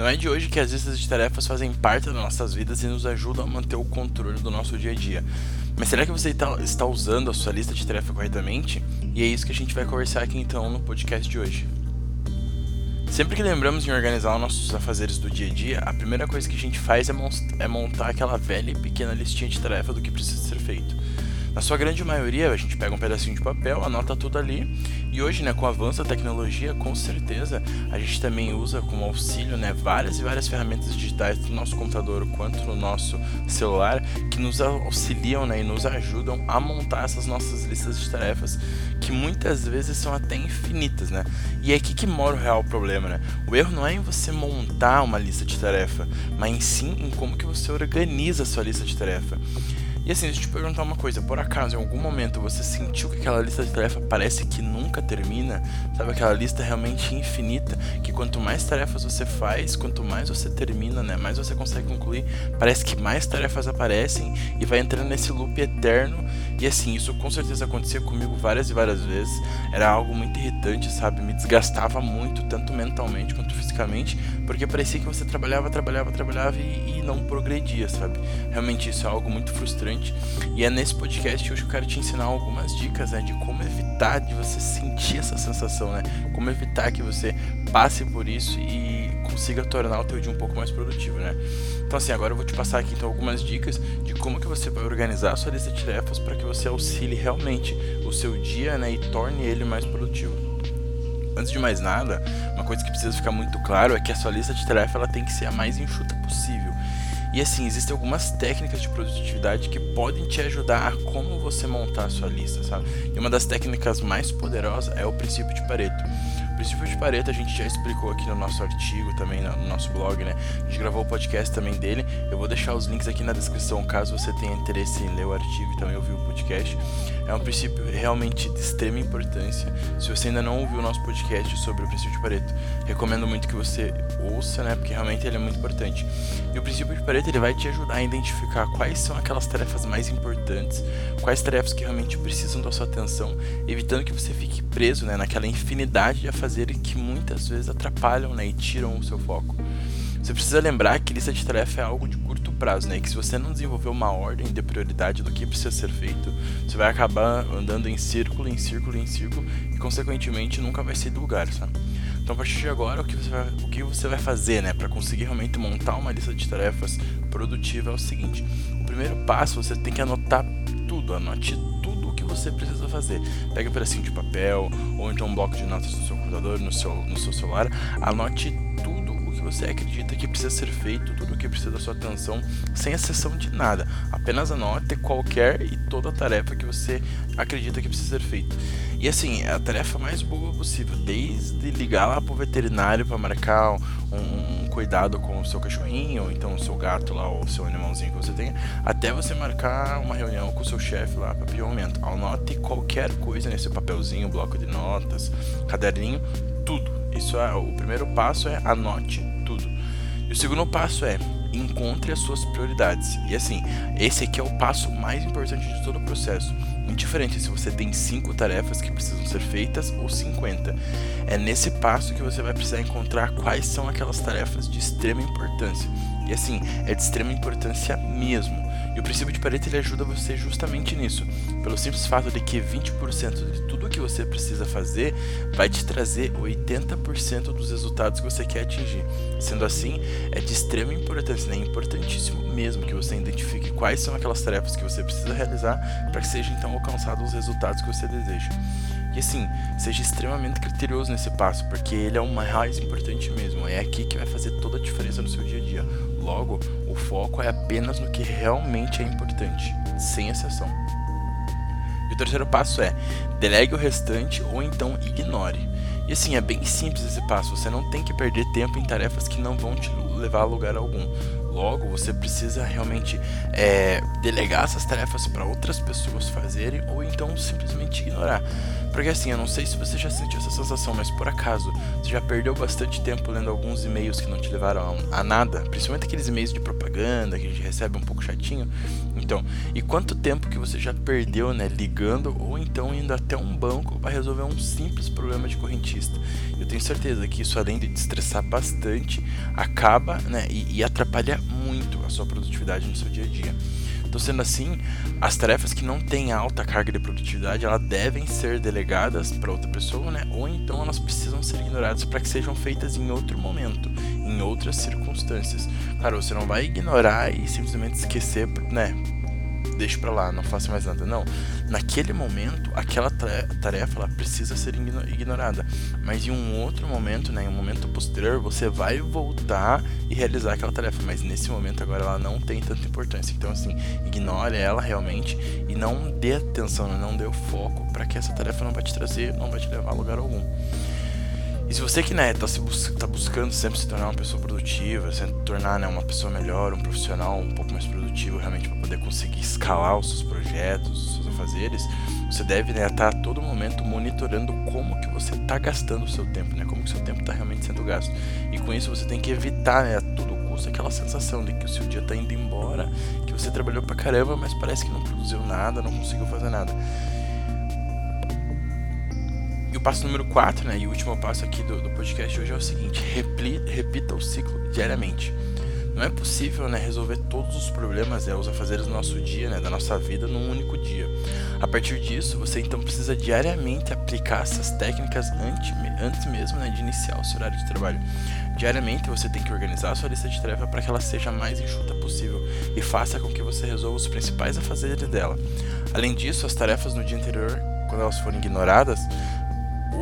Não é de hoje que as listas de tarefas fazem parte das nossas vidas e nos ajudam a manter o controle do nosso dia a dia. Mas será que você tá, está usando a sua lista de tarefas corretamente? E é isso que a gente vai conversar aqui então no podcast de hoje. Sempre que lembramos em organizar os nossos afazeres do dia a dia, a primeira coisa que a gente faz é, é montar aquela velha e pequena listinha de tarefa do que precisa ser feito. Na sua grande maioria, a gente pega um pedacinho de papel, anota tudo ali. E hoje, né, com o avanço da tecnologia, com certeza, a gente também usa como auxílio, né, várias e várias ferramentas digitais no nosso computador quanto no nosso celular que nos auxiliam, né, e nos ajudam a montar essas nossas listas de tarefas que muitas vezes são até infinitas, né? E é aqui que mora o real problema, né? O erro não é em você montar uma lista de tarefa, mas sim em como que você organiza a sua lista de tarefa. E assim, deixa eu te perguntar uma coisa, por acaso em algum momento você sentiu que aquela lista de tarefa parece que nunca termina? Sabe aquela lista realmente infinita, que quanto mais tarefas você faz, quanto mais você termina, né, mais você consegue concluir, parece que mais tarefas aparecem e vai entrando nesse loop eterno. E assim, isso com certeza acontecia comigo várias e várias vezes. Era algo muito irritante, sabe? Me desgastava muito, tanto mentalmente quanto fisicamente, porque parecia que você trabalhava, trabalhava, trabalhava e, e não progredia, sabe? Realmente isso é algo muito frustrante e é nesse podcast hoje que eu quero te ensinar algumas dicas né, de como evitar de você sentir essa sensação, né? Como evitar que você passe por isso e consiga tornar o teu dia um pouco mais produtivo, né? Então assim, agora eu vou te passar aqui então algumas dicas de como que você vai organizar a sua lista de tarefas para que você auxilie realmente o seu dia, né, e torne ele mais produtivo. Antes de mais nada, uma coisa que precisa ficar muito claro é que a sua lista de tarefas ela tem que ser a mais enxuta possível. E assim, existem algumas técnicas de produtividade que podem te ajudar a como você montar a sua lista, sabe? E uma das técnicas mais poderosas é o princípio de Pareto. Princípio de Pareto a gente já explicou aqui no nosso artigo, também no nosso blog, né? A gente gravou o podcast também dele. Eu vou deixar os links aqui na descrição caso você tenha interesse em ler o artigo e também ouvir o podcast. É um princípio realmente de extrema importância. Se você ainda não ouviu o nosso podcast sobre o princípio de Pareto, recomendo muito que você ouça, né? Porque realmente ele é muito importante. E o princípio de Pareto ele vai te ajudar a identificar quais são aquelas tarefas mais importantes, quais tarefas que realmente precisam da sua atenção, evitando que você fique preso, né, naquela infinidade de afazeres que muitas vezes atrapalham, né, e tiram o seu foco. Você precisa lembrar que lista de tarefa é algo de curto prazo, né? E que se você não desenvolver uma ordem de prioridade do que precisa ser feito, você vai acabar andando em círculo, em círculo, em círculo e consequentemente nunca vai sair do lugar, sabe? Então a partir de agora, o que você vai, o que você vai fazer, né, para conseguir realmente montar uma lista de tarefas produtiva é o seguinte: o primeiro passo você tem que anotar tudo, anote você precisa fazer. Pega um pedacinho de papel ou então um bloco de notas no seu computador, no seu, no seu celular, anote tudo que você acredita que precisa ser feito, tudo o que precisa da sua atenção, sem exceção de nada. Apenas anote qualquer e toda tarefa que você acredita que precisa ser feita. E assim, é a tarefa mais boa possível, desde ligar lá pro veterinário para marcar um, um, cuidado com o seu cachorrinho, ou então o seu gato lá, ou o seu animalzinho que você tenha, até você marcar uma reunião com o seu chefe lá para pedir um aumento. Anote qualquer coisa nesse papelzinho, bloco de notas, caderninho, tudo isso é o primeiro passo é anote tudo. E o segundo passo é encontre as suas prioridades. E assim, esse aqui é o passo mais importante de todo o processo. Indiferente se você tem cinco tarefas que precisam ser feitas ou 50. É nesse passo que você vai precisar encontrar quais são aquelas tarefas de extrema importância. E assim, é de extrema importância mesmo. E o princípio de Pareto ele ajuda você justamente nisso, pelo simples fato de que 20% de tudo que você precisa fazer vai te trazer 80% dos resultados que você quer atingir. Sendo assim, é de extrema importância, né? é importantíssimo mesmo que você identifique quais são aquelas tarefas que você precisa realizar para que sejam então alcançados os resultados que você deseja. E assim, seja extremamente criterioso nesse passo, porque ele é o mais importante mesmo. É aqui que vai fazer toda a diferença no seu dia a dia. Logo, o foco é apenas no que realmente é importante, sem exceção. E o terceiro passo é: delegue o restante ou então ignore. E assim, é bem simples esse passo, você não tem que perder tempo em tarefas que não vão te levar a lugar algum. Logo, você precisa realmente é, delegar essas tarefas para outras pessoas fazerem ou então simplesmente ignorar. Porque assim, eu não sei se você já sentiu essa sensação, mas por acaso, você já perdeu bastante tempo lendo alguns e-mails que não te levaram a, nada, principalmente aqueles e-mails de propaganda que a gente recebe um pouco chatinho. Então, e quanto tempo que você já perdeu, né, ligando ou então indo até um banco para resolver um simples problema de correntista? Eu tenho certeza que isso além de te estressar bastante, acaba, né, e, e atrapalha muito a sua produtividade no seu dia a dia. Então, sendo assim, as tarefas que não têm alta carga de produtividade, elas devem ser delegadas para outra pessoa, né? Ou então elas precisam ser ignoradas para que sejam feitas em outro momento, em outras circunstâncias. Claro, você não vai ignorar e simplesmente esquecer, né? Deixe para lá, não faça mais nada. Não. Naquele momento, aquela tarefa ela precisa ser ignorada. Mas em um outro momento, né, em um momento posterior, você vai voltar e realizar aquela tarefa. Mas nesse momento agora ela não tem tanta importância. Então assim, ignore ela realmente e não dê atenção, não dê o foco para que essa tarefa não vai te trazer, não vai te levar a lugar algum. E se você que né, tá, se bus tá buscando sempre se tornar uma pessoa produtiva, se tornar né, uma pessoa melhor, um profissional um pouco mais produtivo realmente para poder conseguir escalar os seus projetos, os seus afazeres, você deve né, estar tá a todo momento monitorando como que você está gastando o seu tempo, né, como que o seu tempo está realmente sendo gasto. E com isso você tem que evitar né, a todo custo aquela sensação de que o seu dia está indo embora, que você trabalhou pra caramba, mas parece que não produziu nada, não conseguiu fazer nada. E o passo número 4, né, e o último passo aqui do, do podcast hoje é o seguinte: repli, repita o ciclo diariamente. Não é possível né, resolver todos os problemas, né, os afazeres do nosso dia, né, da nossa vida, num único dia. A partir disso, você então precisa diariamente aplicar essas técnicas antes, antes mesmo né, de iniciar o seu horário de trabalho. Diariamente você tem que organizar a sua lista de tarefas para que ela seja mais enxuta possível e faça com que você resolva os principais afazeres dela. Além disso, as tarefas no dia anterior, quando elas forem ignoradas,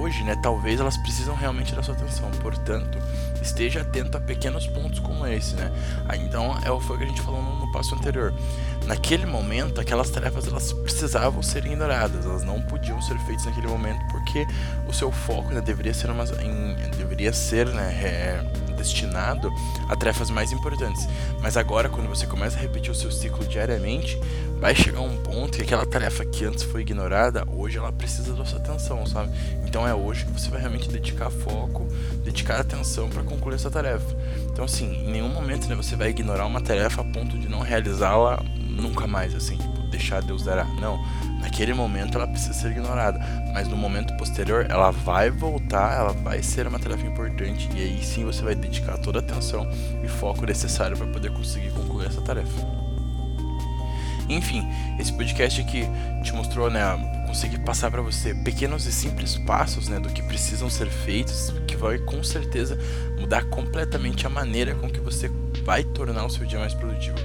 hoje, né, talvez elas precisam realmente da sua atenção. Portanto, esteja atento a pequenos pontos como esse, né? Aí, então, é o que a gente falou no, passo anterior. Naquele momento, aquelas tarefas elas precisavam ser ignoradas, elas não podiam ser feitas naquele momento porque o seu foco né, deveria ser em, deveria ser, né, é, destinado a tarefas mais importantes. Mas agora, quando você começa a repetir o seu ciclo diariamente, vai chegar um ponto que aquela tarefa que antes foi ignorada, hoje ela precisa da sua atenção, sabe? Então é hoje que você vai realmente dedicar foco, dedicar atenção para concluir essa tarefa. Então assim, em nenhum momento né, você vai ignorar uma tarefa a ponto de não realizá-la nunca mais, assim, tipo, deixar Deus dará. Não, naquele momento ela precisa ser ignorada, mas no momento posterior ela vai voltar, ela vai ser uma tarefa importante e aí sim você vai dedicar toda a atenção e foco necessário para poder conseguir concluir essa tarefa. Enfim, esse podcast aqui te mostrou, né, conseguir passar para você pequenos e simples passos, né, do que precisam ser feitos, que vai com certeza mudar completamente a maneira com que você vai tornar o seu dia mais produtivo.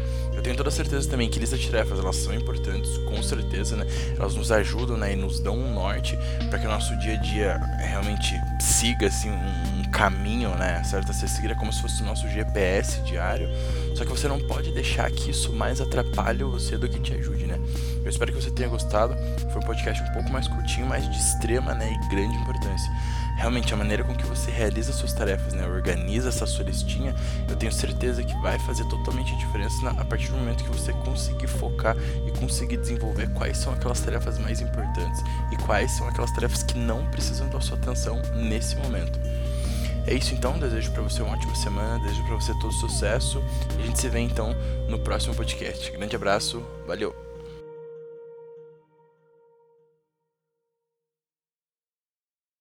Tenho toda certeza também que listas de tarefas elas são importantes, com certeza, né? Elas nos ajudam, né, e nos dão um norte para que o nosso dia a dia realmente siga assim um, caminho, né, certo a ser seguido, é como se fosse o nosso GPS diário. Só que você não pode deixar que isso mais atrapalhe você do que te ajude, né? Eu espero que você tenha gostado. Foi um podcast um pouco mais curtinho, mas de extrema, né, e grande importância realmente a maneira com que você realiza suas tarefas, né, organiza essa sua listinha, eu tenho certeza que vai fazer totalmente a diferença a partir do momento que você conseguir focar e conseguir desenvolver quais são aquelas tarefas mais importantes e quais são aquelas tarefas que não precisam da sua atenção nesse momento. É isso então, desejo para você uma ótima semana, desejo para você todo sucesso a gente se vê então no próximo podcast. Grande abraço, valeu!